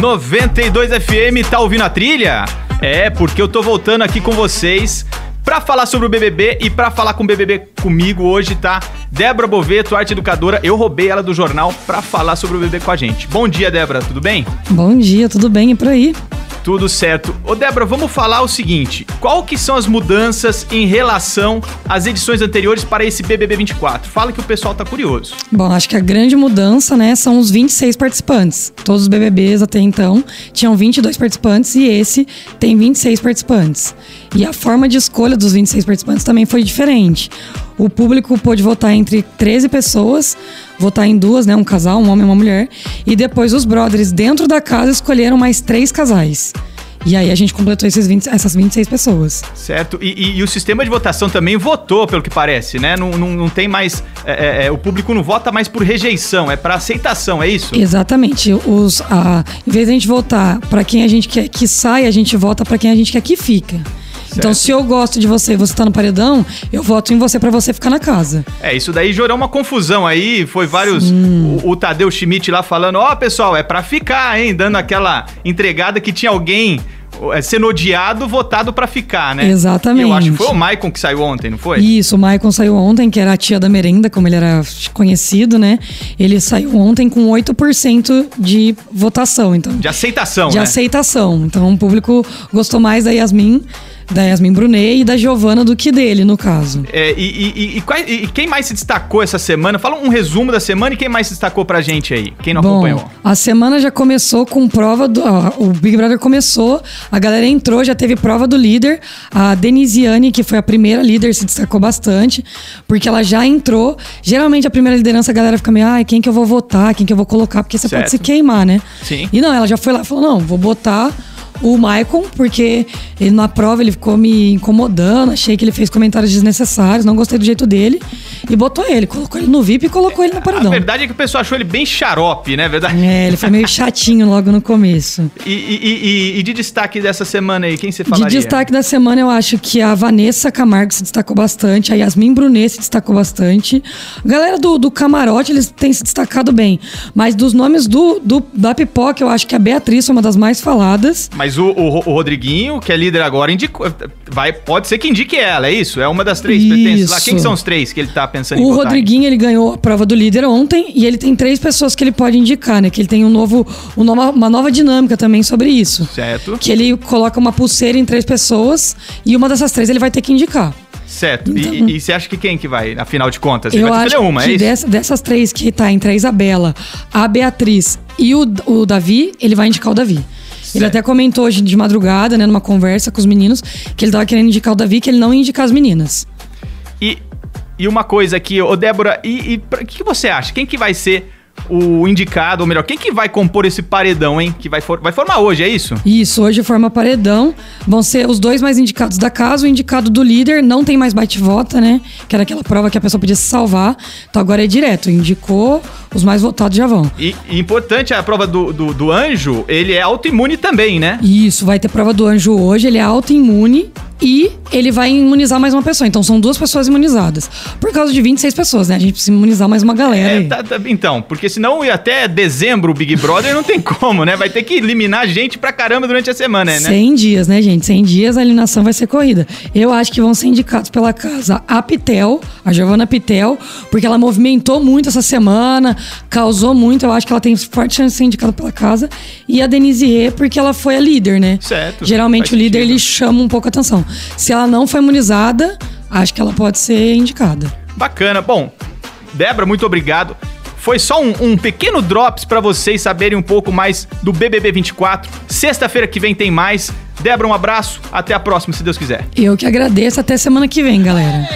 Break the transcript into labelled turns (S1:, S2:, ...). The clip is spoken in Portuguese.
S1: 92 FM, tá ouvindo a trilha? É, porque eu tô voltando aqui com vocês pra falar sobre o BBB e pra falar com o BBB comigo hoje tá Débora Boveto, arte educadora. Eu roubei ela do jornal pra falar sobre o BBB com a gente. Bom dia, Débora, tudo bem?
S2: Bom dia, tudo bem e por aí?
S1: Tudo certo. Ô Débora, vamos falar o seguinte: qual que são as mudanças em relação às edições anteriores para esse BBB 24? Fala que o pessoal tá curioso.
S2: Bom, acho que a grande mudança, né, são os 26 participantes. Todos os BBBs até então tinham 22 participantes e esse tem 26 participantes. E a forma de escolha dos 26 participantes também foi diferente. O público pôde votar entre 13 pessoas, votar em duas, né? Um casal, um homem e uma mulher. E depois os brothers dentro da casa escolheram mais três casais. E aí a gente completou esses 20, essas 26 pessoas.
S1: Certo. E, e, e, o sistema de votação também votou, pelo que parece, né? Não, não, não tem mais. É, é, é o público não vota mais por rejeição, é para aceitação, é isso?
S2: Exatamente. Os, a, em vez de a gente votar para quem a gente quer que saia, a gente vota para quem a gente quer que fica. Então, se eu gosto de você e você tá no paredão, eu voto em você para você ficar na casa.
S1: É, isso daí gerou uma confusão aí. Foi vários. O, o, Tadeu Schmidt lá falando: Ó, oh, pessoal, é para ficar, hein? Dando aquela entregada que tinha alguém sendo odiado, votado para ficar, né?
S2: Exatamente.
S1: Eu acho que foi o Maicon que saiu ontem, não foi?
S2: Isso, o Maicon saiu ontem, que era a tia da merenda, como ele era conhecido, né? Ele saiu ontem com 8% de votação, então.
S1: De aceitação,
S2: De
S1: né?
S2: aceitação. Então o público gostou mais da Yasmin da Yasmin Brunet e da Giovana do que dele, no caso.
S1: É, e, e, e, e, quem mais se destacou essa semana? Fala um resumo da semana e quem mais se destacou pra gente aí? Quem não
S2: Bom,
S1: acompanhou?
S2: A semana já começou com prova do. Ó, o Big Brother começou, a galera entrou, já teve prova do líder. A Denisiane, que foi a primeira líder, se destacou bastante, porque ela já entrou. Geralmente a primeira liderança a galera fica meio, ah, quem que eu vou votar, quem que eu vou colocar, porque você certo. pode se queimar, né?
S1: Sim.
S2: E não, ela já foi lá e falou: não, vou botar o Maicon, porque ele na prova ele ficou me incomodando, achei que ele fez comentários desnecessários, não gostei do jeito dele e botou ele, colocou ele no VIP e colocou ele no paredão.
S1: A verdade é que o pessoal achou ele bem xarope, né? Verdade.
S2: É, ele foi meio chatinho logo no começo.
S1: E, e, e, e, de destaque dessa semana aí, quem você falaria?
S2: De destaque da semana eu acho que a Vanessa Camargo se destacou bastante, a Yasmin Brunet se destacou bastante. A galera do, do camarote, eles têm se destacado bem, mas dos nomes do, do da pipoca, eu acho que a Beatriz é uma das mais faladas.
S1: Mas mas o, o, o, Rodriguinho, que é líder agora, indicou, vai, pode ser que indique ela, é isso? É uma das três isso. lá. Quem são os três que ele tá pensando
S2: o
S1: em
S2: O Rodriguinho, ele ganhou a prova do líder ontem e ele tem três pessoas que ele pode indicar, né? Que ele tem um novo, um nova, uma nova dinâmica também sobre isso.
S1: Certo.
S2: Que ele coloca uma pulseira em três pessoas e uma dessas três ele vai ter que indicar.
S1: Certo. Então, e, e, você acha que quem que vai, afinal de contas?
S2: Ele
S1: eu
S2: vai acho uma, é que é dessa, dessas três que tá entre a Isabela, a Beatriz e o, o Davi, ele vai indicar o Davi. Ele até comentou hoje de madrugada, né, numa conversa com os meninos, que ele tava querendo indicar o Davi, que ele não ia indicar as meninas.
S1: E, e uma coisa aqui, ô Débora, e o que, que você acha? Quem que vai ser o indicado, ou melhor, quem que vai compor esse paredão, hein? Que vai, for, vai formar hoje, é isso?
S2: Isso, hoje forma paredão. Vão ser os dois mais indicados da casa. O indicado do líder não tem mais bate-vota, né? Que era aquela prova que a pessoa podia se salvar. Então agora é direto. Indicou, os mais votados já vão.
S1: E, e importante, a prova do, do, do anjo, ele é autoimune também, né?
S2: Isso, vai ter prova do anjo hoje. Ele é autoimune e ele vai imunizar mais uma pessoa. Então são duas pessoas imunizadas. Por causa de 26 pessoas, né? A gente precisa imunizar mais uma galera. É,
S1: tá, tá, então, porque senão até dezembro o Big Brother não tem como, né? Vai ter que eliminar gente pra caramba durante a semana, né?
S2: 100 dias, né, gente? 100 dias a eliminação vai ser corrida. Eu acho que vão ser indicados pela casa a Pitel, a Giovanna Pitel, porque ela movimentou muito essa semana, causou muito. Eu acho que ela tem forte chance de ser indicada pela casa. E a Denise Rê, porque ela foi a líder, né?
S1: Certo.
S2: Geralmente o líder ele chama um pouco a atenção. Se ela não foi imunizada, acho que ela pode ser indicada.
S1: Bacana. Bom, Débora, muito obrigado. Foi só um, um pequeno drops para vocês saberem um pouco mais do BBB 24. Sexta-feira que vem tem mais. Débora, um abraço. Até a próxima, se Deus quiser.
S2: Eu que agradeço. Até semana que vem, galera.